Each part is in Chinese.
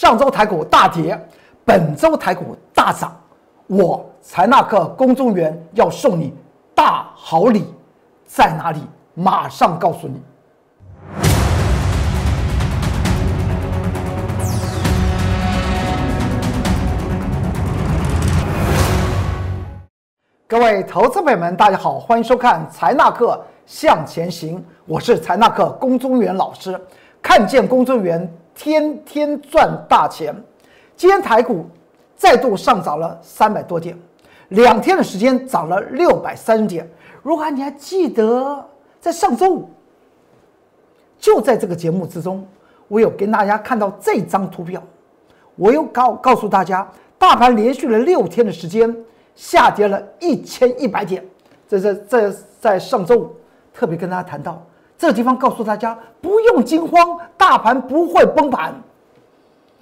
上周台股大跌，本周台股大涨，我财纳克公众员要送你大好礼，在哪里？马上告诉你。各位投资朋友们，大家好，欢迎收看财纳克向前行，我是财纳克龚中原老师。看见龚中原，天天赚大钱。今天台股再度上涨了三百多点，两天的时间涨了六百三十点。如果你还记得，在上周五，就在这个节目之中，我有跟大家看到这张图表，我有告告诉大家，大盘连续了六天的时间。下跌了一千一百点，这是这在上周五特别跟大家谈到这个地方，告诉大家不用惊慌，大盘不会崩盘。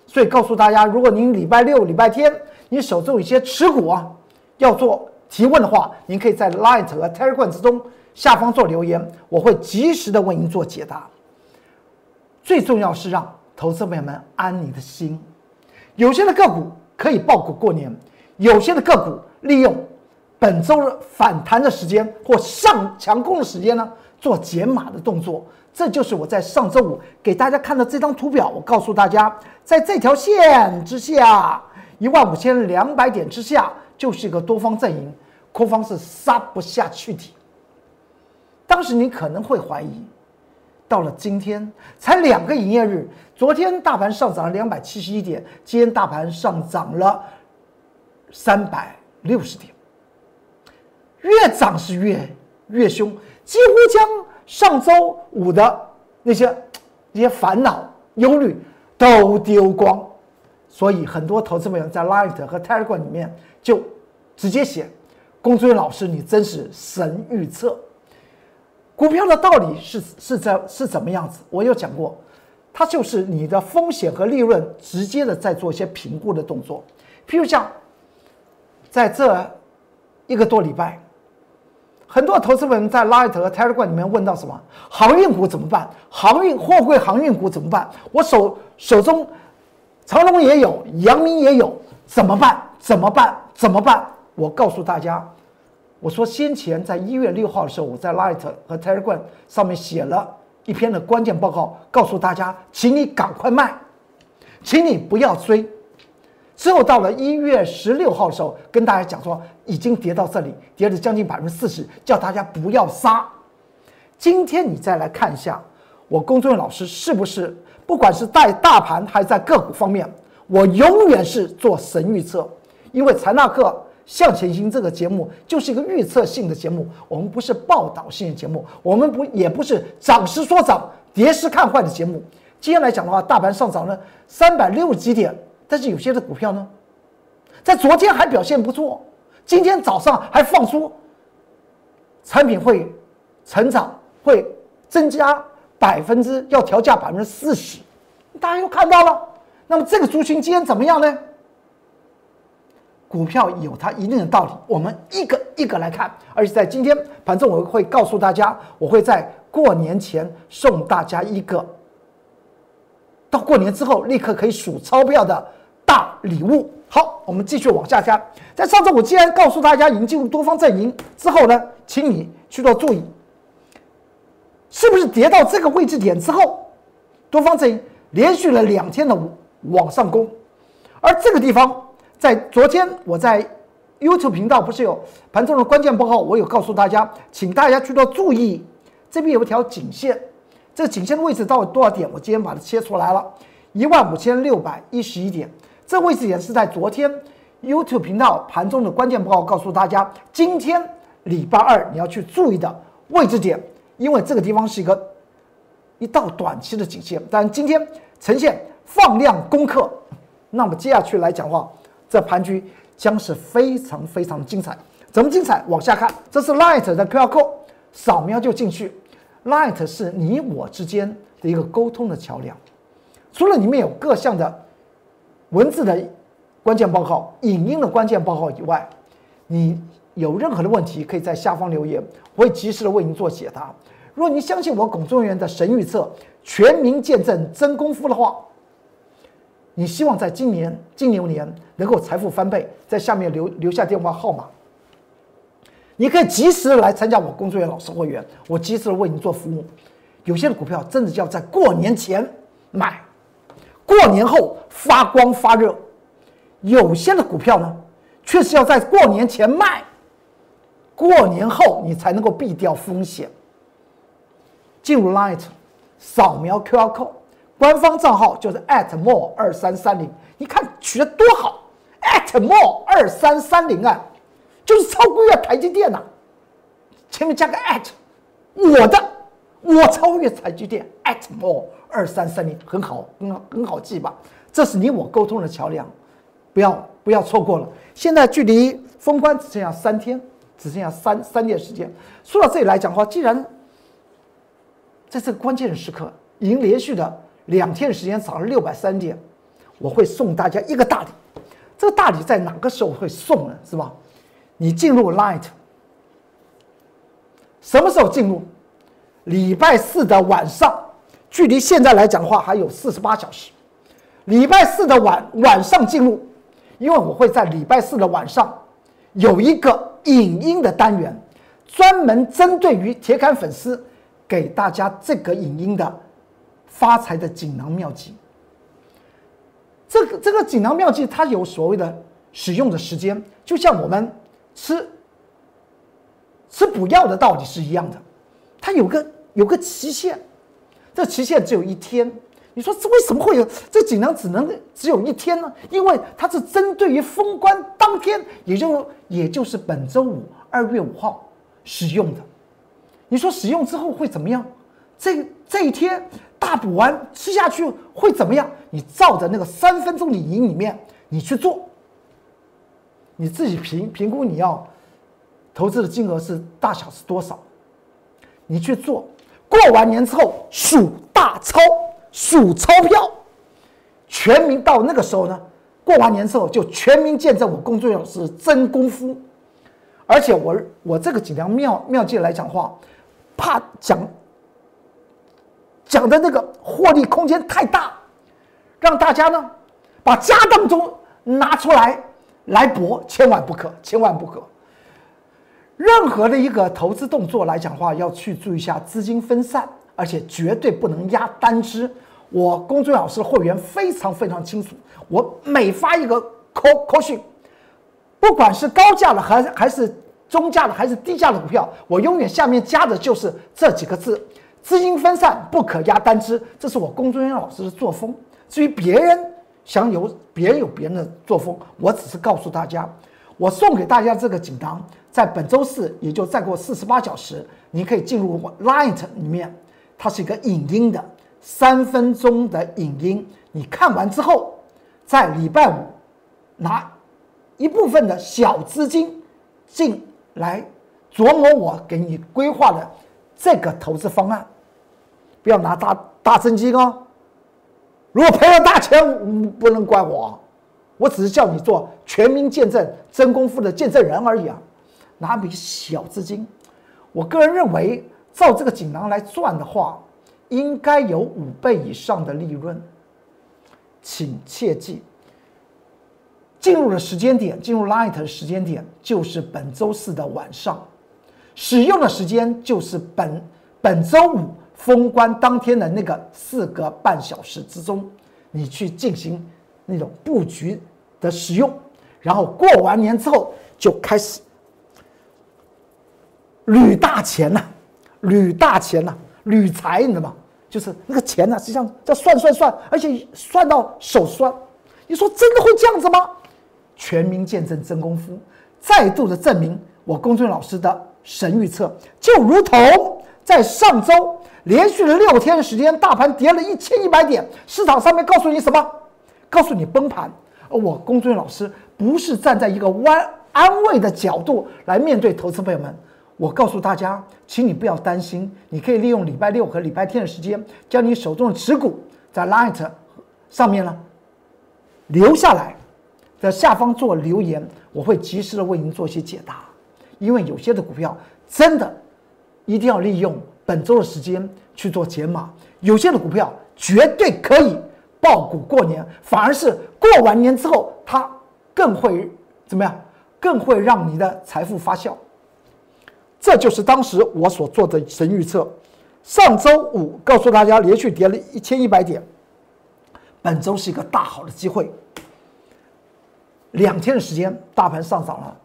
所以告诉大家，如果您礼拜六、礼拜天你手中有一些持股啊，要做提问的话，您可以在 Light 和 Telegram 之中下方做留言，我会及时的为您做解答。最重要是让投资朋友们安你的心。有些的个股可以爆股过年，有些的个股。利用本周的反弹的时间或上强攻的时间呢，做减码的动作。这就是我在上周五给大家看的这张图表。我告诉大家，在这条线之下，一万五千两百点之下，就是一个多方阵营，空方是杀不下去的。当时你可能会怀疑，到了今天才两个营业日，昨天大盘上涨了两百七十一点，今天大盘上涨了三百。六十点，越涨是越越凶，几乎将上周五的那些那些烦恼、忧虑都丢光。所以很多投资朋友在 Light 和 Telegram 里面就直接写：“龚尊老师，你真是神预测。”股票的道理是是在是怎么样子？我有讲过，它就是你的风险和利润直接的在做一些评估的动作，譬如像。在这一个多礼拜，很多投资人在 Light 和 Telegram 里面问到什么航运股怎么办？航运货柜航运股怎么办？我手手中长隆也有，阳明也有，怎么办？怎么办？怎么办？我告诉大家，我说先前在一月六号的时候，我在 Light 和 Telegram 上面写了一篇的关键报告，告诉大家，请你赶快卖，请你不要追。之后到了一月十六号的时候，跟大家讲说已经跌到这里，跌了将近百分之四十，叫大家不要杀。今天你再来看一下，我工作人员老师是不是不管是在大盘还是在个股方面，我永远是做神预测。因为财纳克向前行这个节目就是一个预测性的节目，我们不是报道性的节目，我们不也不是涨时说涨，跌时看坏的节目。今天来讲的话，大盘上涨了三百六十几点。但是有些的股票呢，在昨天还表现不错，今天早上还放出产品会成长，会增加百分之要调价百分之四十，大家又看到了。那么这个族群今天怎么样呢？股票有它一定的道理，我们一个一个来看。而且在今天反正，我会告诉大家，我会在过年前送大家一个，过年之后立刻可以数钞票的。大礼物，好，我们继续往下看。在上周我既然告诉大家已经进入多方阵营之后呢，请你去做注意，是不是跌到这个位置点之后，多方阵营连续了两天的往上攻，而这个地方在昨天我在 YouTube 频道不是有盘中的关键报告，我有告诉大家，请大家去做注意，这边有一条颈线，这个颈线的位置到底多少点？我今天把它切出来了，一万五千六百一十一点。这位置点是在昨天 YouTube 频道盘中的关键报告，告诉大家，今天礼拜二你要去注意的位置点，因为这个地方是一个一道短期的颈线，但今天呈现放量攻克，那么接下去来讲话，这盘局将是非常非常精彩。怎么精彩？往下看，这是 Light 的 QR code，扫描就进去。Light 是你我之间的一个沟通的桥梁，除了里面有各项的。文字的关键报告、影音的关键报告以外，你有任何的问题，可以在下方留言，我会及时的为您做解答。如果您相信我龚中元的神预测、全民见证真功夫的话，你希望在今年金牛年能够财富翻倍，在下面留留下电话号码，你可以及时的来参加我工作人员老师会员，我及时的为你做服务。有些的股票真的要在过年前买，过年后发光发热；有些的股票呢，却是要在过年前卖，过年后你才能够避掉风险。进入 Light，扫描 QR code。官方账号就是 at more 二三三零，你看取得多好，at more 二三三零啊，就是超越台积电呐，前面加个 at，我的，我超越台积电，at more 二三三零很好，很好，很好记吧？这是你我沟通的桥梁，不要不要错过了。现在距离封关只剩下三天，只剩下三三天时间。说到这里来讲的话，既然在这个关键的时刻已经连续的。两天时间涨了六百三点，我会送大家一个大礼。这个大礼在哪个时候会送呢？是吧？你进入 Light，什么时候进入？礼拜四的晚上，距离现在来讲的话还有四十八小时。礼拜四的晚晚上进入，因为我会在礼拜四的晚上有一个影音的单元，专门针对于铁杆粉丝给大家这个影音的。发财的锦囊妙计，这个这个锦囊妙计，它有所谓的使用的时间，就像我们吃吃补药的道理是一样的，它有个有个期限，这期限只有一天。你说这为什么会有这锦囊只能只有一天呢？因为它是针对于封关当天，也就也就是本周五二月五号使用的。你说使用之后会怎么样？这这一天。大补完吃下去会怎么样？你照着那个三分钟影音里面你去做，你自己评评估你要投资的金额是大小是多少，你去做。过完年之后数大钞，数钞票，全民到那个时候呢？过完年之后就全民见证我工作人是真功夫，而且我我这个几条妙妙计来讲话，怕讲。讲的那个获利空间太大，让大家呢把家当中拿出来来搏，千万不可，千万不可。任何的一个投资动作来讲的话，要去注意一下资金分散，而且绝对不能压单只。我公孙老师的会员非常非常清楚，我每发一个扣扣讯，不管是高价的还还是中价的还是低价的股票，我永远下面加的就是这几个字。资金分散不可压单只，这是我工作人员老师的作风。至于别人想有别人有别人的作风，我只是告诉大家，我送给大家这个锦囊，在本周四，也就再过四十八小时，你可以进入我 Light 里面，它是一个影音的三分钟的影音，你看完之后，在礼拜五拿一部分的小资金进来琢磨我给你规划的这个投资方案。不要拿大大真金哦！如果赔了大钱，不能怪我，我只是叫你做全民见证真功夫的见证人而已啊！拿笔小资金，我个人认为，照这个锦囊来赚的话，应该有五倍以上的利润。请切记，进入的时间点，进入 Light 的时间点就是本周四的晚上，使用的时间就是本本周五。封关当天的那个四个半小时之中，你去进行那种布局的使用，然后过完年之后就开始捋大钱呐，捋大钱呐，捋财，你知道吗？就是那个钱呢，实际上在算算算，而且算到手酸。你说真的会这样子吗？全民见证真功夫，再度的证明我公孙老师的神预测，就如同在上周。连续了六天的时间，大盘跌了一千一百点，市场上面告诉你什么？告诉你崩盘。而我龚尊老师不是站在一个安安慰的角度来面对投资朋友们。我告诉大家，请你不要担心，你可以利用礼拜六和礼拜天的时间，将你手中的持股在 Light 上面呢留下来，在下方做留言，我会及时的为您做一些解答。因为有些的股票真的一定要利用。本周的时间去做解码，有些的股票绝对可以爆股过年，反而是过完年之后，它更会怎么样？更会让你的财富发酵。这就是当时我所做的神预测。上周五告诉大家，连续跌了一千一百点，本周是一个大好的机会。两天的时间，大盘上涨了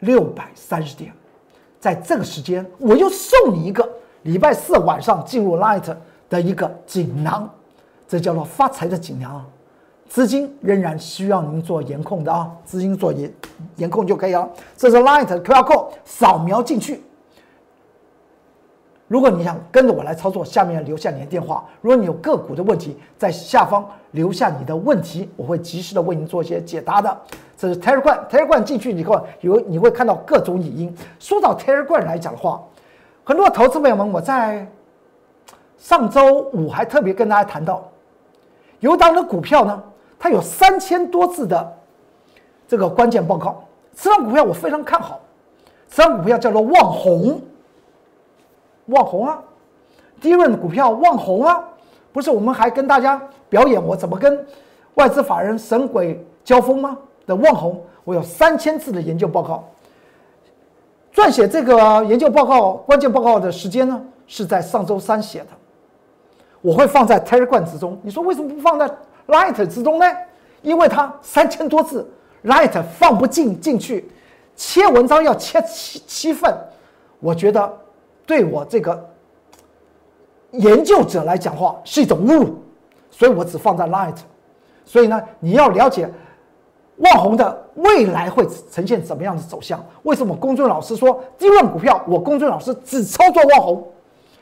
六百三十点，在这个时间，我又送你一个礼拜四晚上进入 Light 的一个锦囊，这叫做发财的锦囊啊。资金仍然需要您做严控的啊，资金做严严控就可以了。这是 Light QR Code，扫描进去。如果你想跟着我来操作，下面留下你的电话。如果你有个股的问题，在下方留下你的问题，我会及时的为您做一些解答的。这是 Telegram，Telegram 进去以后有你会看到各种语音。说到 Telegram 来讲的话，很多投资朋友们，我在上周五还特别跟大家谈到，有档的股票呢。它有三千多字的这个关键报告，这张股票我非常看好，这张股票叫做旺宏，旺宏啊，第一轮股票旺宏啊，不是我们还跟大家表演我怎么跟外资法人神鬼交锋吗？的旺宏，我有三千字的研究报告，撰写这个研究报告关键报告的时间呢是在上周三写的，我会放在 Telegram 之中，你说为什么不放在？Light 之中呢，因为它三千多字，Light 放不进进去，切文章要切七七份，我觉得对我这个研究者来讲话是一种侮辱，所以我只放在 Light。所以呢，你要了解万红的未来会呈现怎么样的走向？为什么公孙老师说低润股票，我公孙老师只操作万红？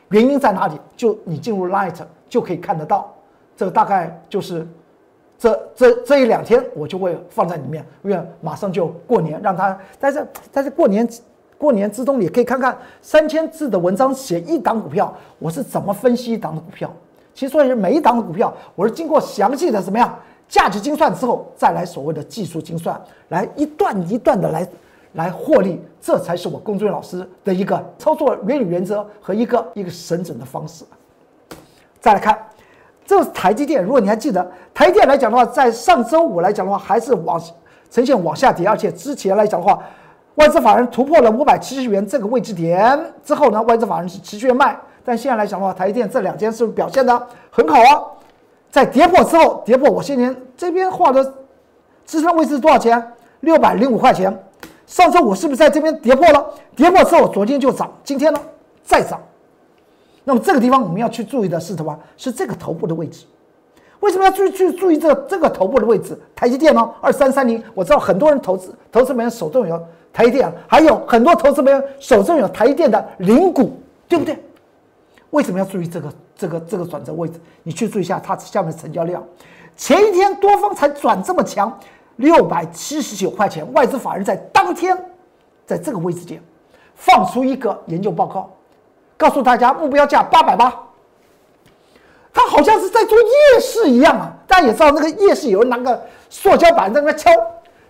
原因在哪里？就你进入 Light 就可以看得到。这个大概就是这这这一两天，我就会放在里面，因为马上就过年，让他在这在这过年过年之中，你可以看看三千字的文章写一档股票，我是怎么分析一档的股票。其实说是每一档的股票，我是经过详细的怎么样价值精算之后，再来所谓的技术精算，来一段一段的来来获利，这才是我龚俊老师的一个操作原理原则和一个一个审整的方式。再来看。这是台积电，如果你还记得，台积电来讲的话，在上周五来讲的话，还是往呈现往下跌，而且之前来讲的话，外资法人突破了五百七十元这个位置点之后呢，外资法人是持续卖，但现在来讲的话，台积电这两天是不是表现的很好啊？在跌破之后，跌破我先前这边画的支撑位置多少钱？六百零五块钱。上周五是不是在这边跌破了？跌破之后，昨天就涨，今天呢再涨。那么这个地方我们要去注意的是什么？是这个头部的位置。为什么要去去注意这个这个头部的位置？台积电呢？二三三零，我知道很多人投资投资人手中有台积电，还有很多投资人手中有台积电的零股，对不对？为什么要注意这个这个这个转折位置？你去注意一下它下面成交量。前一天多方才转这么强，六百七十九块钱，外资法人在当天在这个位置点放出一个研究报告。告诉大家目标价八百八，他好像是在做夜市一样啊！大家也知道那个夜市有人拿个塑胶板在那敲，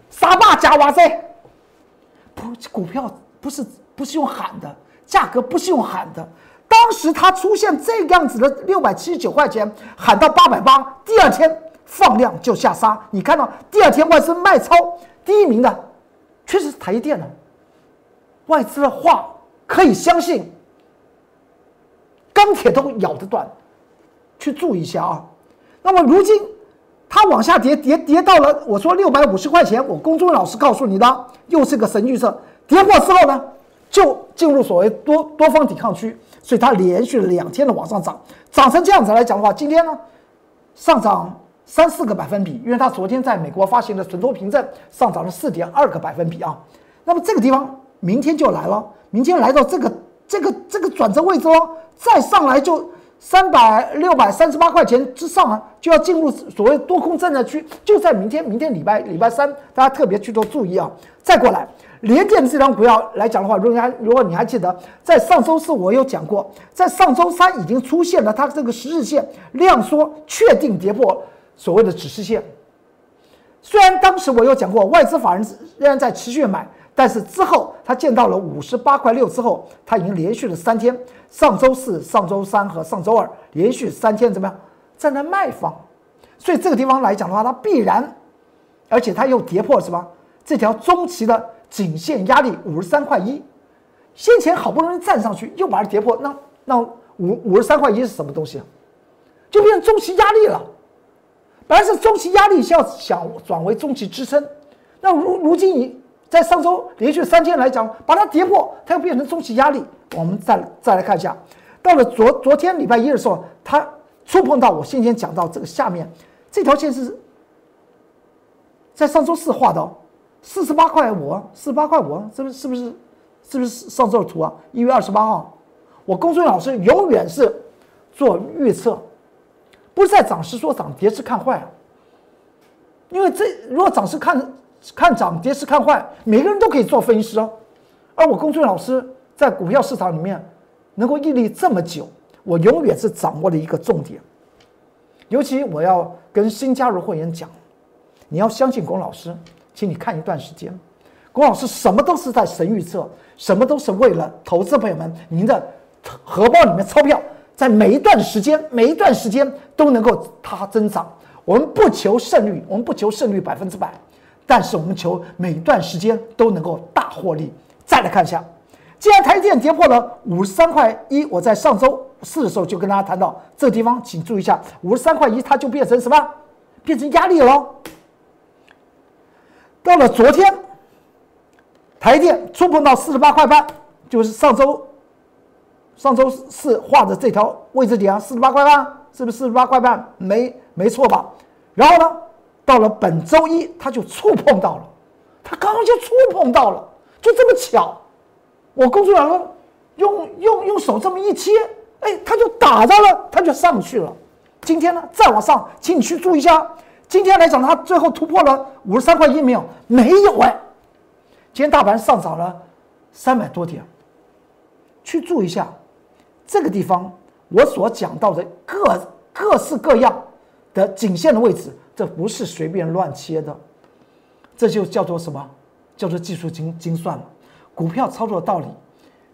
沙坝加哇塞，不，股票不是不是用喊的，价格不是用喊的。当时它出现这个样子的六百七十九块钱，喊到八百八，第二天放量就下杀。你看到第二天外资卖超第一名的，确实是台积电的。外资的话可以相信。钢铁都咬得断，去注意一下啊。那么如今它往下跌，跌跌到了我说六百五十块钱，我公众老师告诉你的，又是个神预测。跌破之后呢，就进入所谓多多方抵抗区，所以它连续两天的往上涨，涨成这样子来讲的话，今天呢上涨三四个百分比，因为它昨天在美国发行的存托凭证上涨了四点二个百分比啊。那么这个地方明天就来了，明天来到这个。这个这个转折位置哦，再上来就三百六百三十八块钱之上啊，就要进入所谓多空震荡区，就在明天，明天礼拜礼拜三，大家特别去做注意啊。再过来，联电这张股票来讲的话，如果还如果你还记得，在上周四我有讲过，在上周三已经出现了它这个十日线量缩，确定跌破所谓的指示线。虽然当时我有讲过，外资法人仍然在持续买。但是之后，它见到了五十八块六之后，它已经连续了三天，上周四、上周三和上周二连续三天怎么样，站在卖方？所以这个地方来讲的话，它必然，而且它又跌破什么？这条中期的颈线压力五十三块一，先前好不容易站上去，又把它跌破，那那五五十三块一是什么东西啊？就变成中期压力了。本来是中期压力，要想转为中期支撑，那如如今你在上周连续三天来讲，把它跌破，它又变成中期压力。我们再再来看一下，到了昨昨天礼拜一的时候，它触碰到我先前讲到这个下面这条线是，在上周四画的，四十八块五，四十八块五，是不是是不是是不是上周的图啊？一月二十八号，我公孙老师永远是做预测。不是在涨时说涨，跌时看坏，因为这如果涨势看看涨，跌是看坏，每个人都可以做分析师哦。而我公孙老师在股票市场里面能够屹立这么久，我永远是掌握了一个重点。尤其我要跟新加入会员讲，你要相信龚老师，请你看一段时间，龚老师什么都是在神预测，什么都是为了投资朋友们您的荷包里面钞票。在每一段时间，每一段时间都能够它增长。我们不求胜率，我们不求胜率百分之百，但是我们求每一段时间都能够大获利。再来看一下，既然台积电跌破了五十三块一，我在上周四的时候就跟大家谈到这地方，请注意一下，五十三块一它就变成什么？变成压力了。到了昨天，台电触碰到四十八块半，就是上周。上周四画的这条位置点啊，四十八块半，是不是四十八块半？没没错吧？然后呢，到了本周一，它就触碰到了，它刚刚就触碰到了，就这么巧。我工作人员用用用手这么一切，哎，它就打到了，它就上去了。今天呢，再往上，请你去注意一下。今天来讲，它最后突破了五十三块一没有？没有哎。今天大盘上涨了三百多点，去注意一下。这个地方，我所讲到的各各式各样的颈线的位置，这不是随便乱切的，这就叫做什么？叫做技术精精算了。股票操作的道理，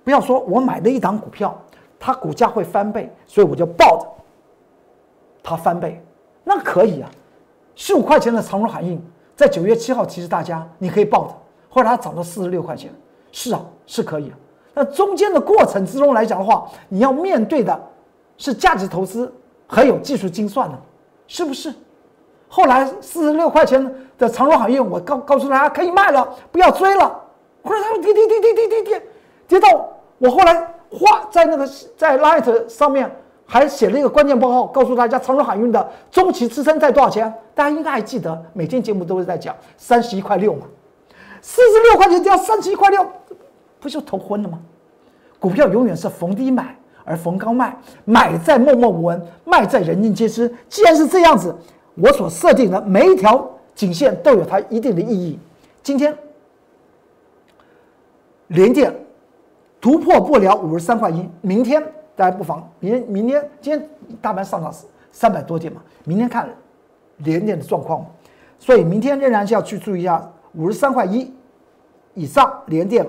不要说我买了一档股票，它股价会翻倍，所以我就抱着它翻倍，那可以啊。十五块钱的长荣海印，在九月七号提示大家，你可以抱着，后来它涨到四十六块钱，是啊，是可以啊。那中间的过程之中来讲的话，你要面对的是价值投资，还有技术精算呢，是不是？后来四十六块钱的长荣海运，我告告诉大家可以卖了，不要追了。后来他们跌跌跌跌跌跌跌，跌到我后来画在那个在 Light 上面还写了一个关键报告，告诉大家长荣海运的中期支撑在多少钱？大家应该还记得，每天节目都是在讲三十一块六嘛，四十六块钱掉三十一块六。不就头昏了吗？股票永远是逢低买，而逢高卖，买在默默无闻，卖在人尽皆知。既然是这样子，我所设定的每一条颈线都有它一定的意义。今天连电突破不了五十三块一，明天大家不妨明明天今天大盘上涨三百多点嘛，明天看连电的状况。所以明天仍然是要去注意一下五十三块一以上连电。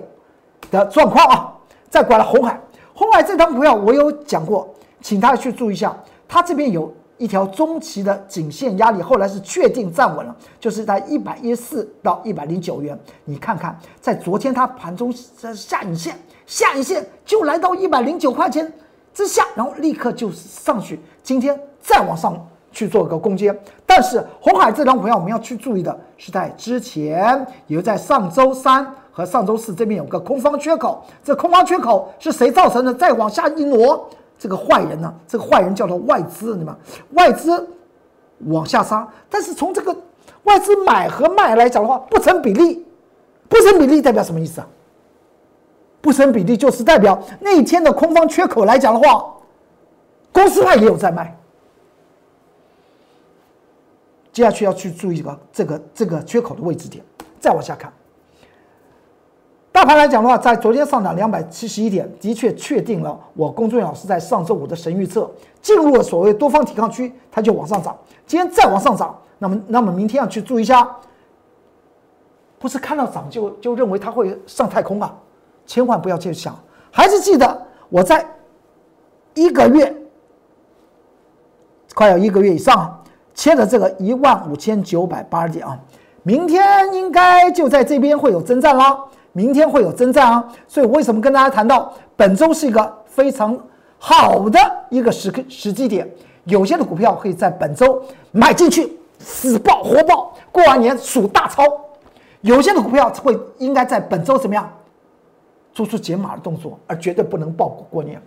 的状况啊，再过来红海，红海这张股票我有讲过，请大家去注意一下，它这边有一条中期的颈线压力，后来是确定站稳了，就是在一百一十四到一百零九元。你看看，在昨天它盘中下影线，下影线就来到一百零九块钱之下，然后立刻就上去，今天再往上去做个攻坚。但是红海这张股票我们要去注意的是，在之前，也就在上周三。和上周四这边有个空方缺口，这空方缺口是谁造成的？再往下一挪，这个坏人呢？这个坏人叫做外资，对吗？外资往下杀，但是从这个外资买和卖来讲的话，不成比例，不成比例代表什么意思啊？不成比例就是代表那一天的空方缺口来讲的话，公司派也有在卖。接下去要去注意这个这个这个缺口的位置点，再往下看。大盘来讲的话，在昨天上涨两百七十一点，的确确定了我龚俊老师在上周五的神预测，进入了所谓多方抵抗区，它就往上涨。今天再往上涨，那么那么明天要去注意一下，不是看到涨就就认为它会上太空啊，千万不要去想。还是记得我在一个月快要一个月以上啊，切的这个一万五千九百八十点啊，明天应该就在这边会有征战啦，明天会有征战啊，所以为什么跟大家谈到本周是一个非常好的一个时时机点？有些的股票可以在本周买进去，死爆活爆，过完年数大钞；有些的股票会应该在本周怎么样做出解码的动作，而绝对不能爆股过年。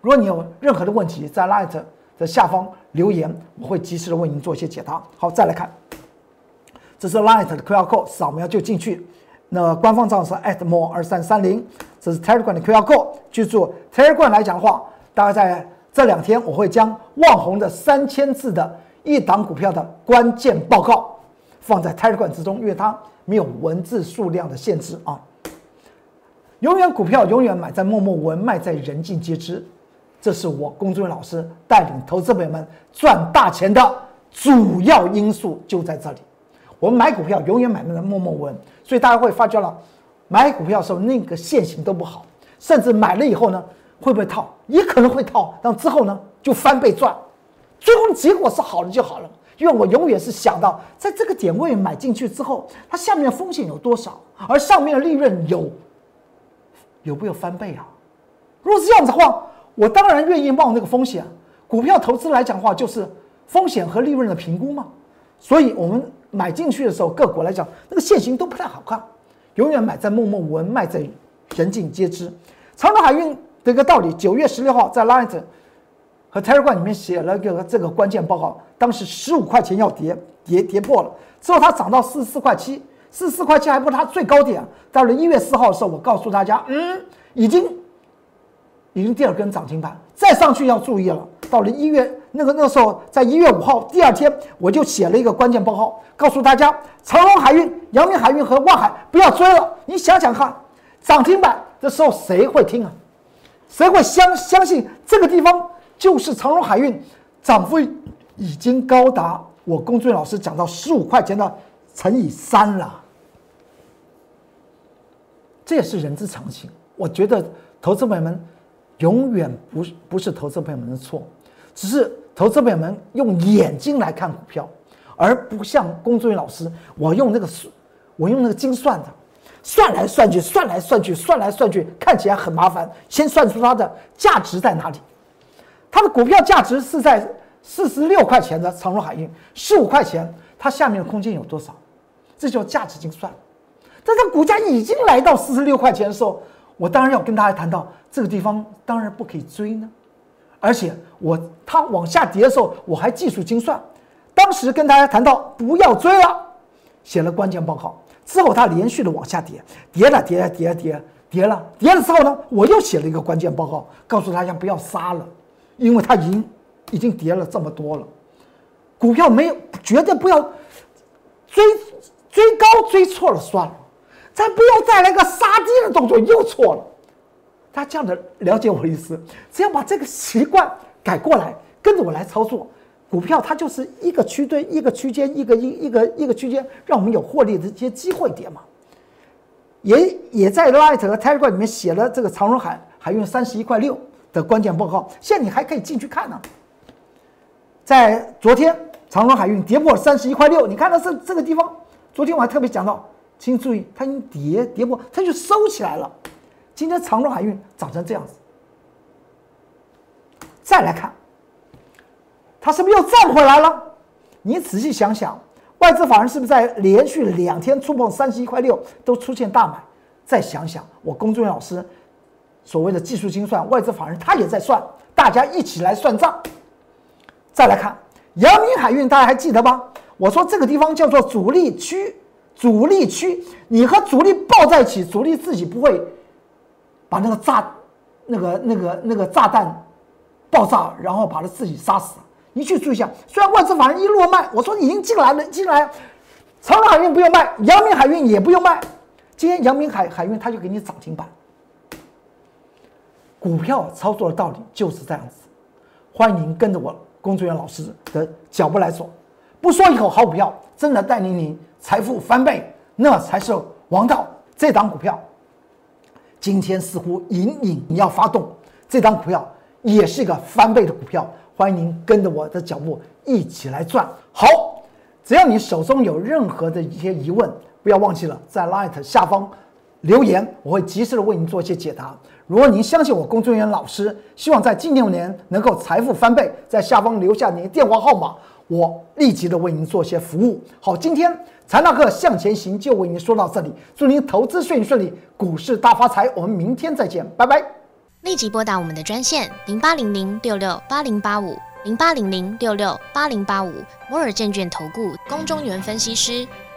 如果你有任何的问题，在 Light 的下方留言，我会及时的为您做一些解答。好，再来看，这是 Light 的 QR code，扫描就进去。那官方账号是 @more 二三三零，这是 Telegram 的 QR code。记住，Telegram 来讲的话，大概在这两天我会将旺宏的三千字的一档股票的关键报告放在 Telegram 之中，因为它没有文字数量的限制啊。永远股票永远买在默默无闻，卖在人尽皆知。这是我龚志远老师带领投资朋友们赚大钱的主要因素，就在这里。我们买股票永远买在默默无闻，所以大家会发觉了，买股票的时候那个现行都不好，甚至买了以后呢，会不会套？也可能会套，但之后呢就翻倍赚，最后的结果是好的就好了。因为我永远是想到，在这个点位买进去之后，它下面的风险有多少，而上面的利润有有没有翻倍啊？如果是这样子的话。我当然愿意冒那个风险，股票投资来讲的话，就是风险和利润的评估嘛。所以，我们买进去的时候，个股来讲，那个线型都不太好看，永远买在默默无闻，卖在人尽皆知。长岛海运的一个道理，九月十六号在 Line 和 Telegram 里面写了个这个关键报告，当时十五块钱要跌跌跌破了，之后它涨到四十四块七，四十四块七还不是它最高点。到了一月四号的时候，我告诉大家，嗯，已经。已经第二根涨停板，再上去要注意了。到了一月那个那个时候，在一月五号第二天，我就写了一个关键报告，告诉大家：长隆海运、阳明海运和万海不要追了。你想想看，涨停板的时候谁会听啊？谁会相相信这个地方就是长隆海运？涨幅已经高达我龚俊老师讲到十五块钱的乘以三了。这也是人之常情。我觉得投资朋友们。永远不是不是投资朋友们的错，只是投资朋友们用眼睛来看股票，而不像龚作云老师，我用那个数我用那个精算的，算来算去，算来算去，算来算去，看起来很麻烦。先算出它的价值在哪里，它的股票价值是在四十六块钱的长荣海运，十五块钱，它下面的空间有多少？这叫价值精算。但它股价已经来到四十六块钱的时候。我当然要跟大家谈到这个地方，当然不可以追呢。而且我它往下跌的时候，我还技术精算，当时跟大家谈到不要追了，写了关键报告之后，它连续的往下跌，跌了跌了跌了跌跌了跌了之后呢，我又写了一个关键报告，告诉大家不要杀了，因为它已经已经跌了这么多了，股票没有绝对不要追追高追错了算了。咱不要再来个杀低的动作，又错了。大家这样的了解我的意思，只要把这个习惯改过来，跟着我来操作股票，它就是一个区对一个区间，一个一一个一个区间，让我们有获利的一些机会点嘛。也也在 Light 和 Telegram 里面写了这个长荣海海运三十一块六的关键报告，现在你还可以进去看呢。在昨天长荣海运跌破三十一块六，你看到这这个地方，昨天我还特别讲到。请注意，它已经跌跌破，它就收起来了。今天长荣海运涨成这样子，再来看，它是不是又涨回来了？你仔细想想，外资法人是不是在连续两天触碰三十一块六都出现大买？再想想，我公众老师所谓的技术精算，外资法人他也在算，大家一起来算账。再来看阳明海运，大家还记得吗？我说这个地方叫做主力区。主力区，你和主力抱在一起，主力自己不会把那个炸、那个、那个、那个炸弹爆炸，然后把他自己杀死。你去注意一下，虽然外资法人一路卖，我说你已经进来了，进来，长荣海运不用卖，阳明海运也不用卖，今天阳明海海运他就给你涨停板。股票操作的道理就是这样子，欢迎您跟着我工作人员老师的脚步来走，不说一口好股票，真的带领您。财富翻倍，那才是王道。这档股票今天似乎隐隐你要发动，这张股票也是一个翻倍的股票，欢迎您跟着我的脚步一起来赚。好，只要你手中有任何的一些疑问，不要忘记了在 Light 下方留言，我会及时的为您做一些解答。如果您相信我工作人员老师，希望在近六年能够财富翻倍，在下方留下您的电话号码，我立即的为您做些服务。好，今天财大课向前行就为您说到这里，祝您投资顺顺利，股市大发财。我们明天再见，拜拜。立即拨打我们的专线零八零零六六八零八五零八零零六六八零八五摩尔证券投顾龚中原分析师。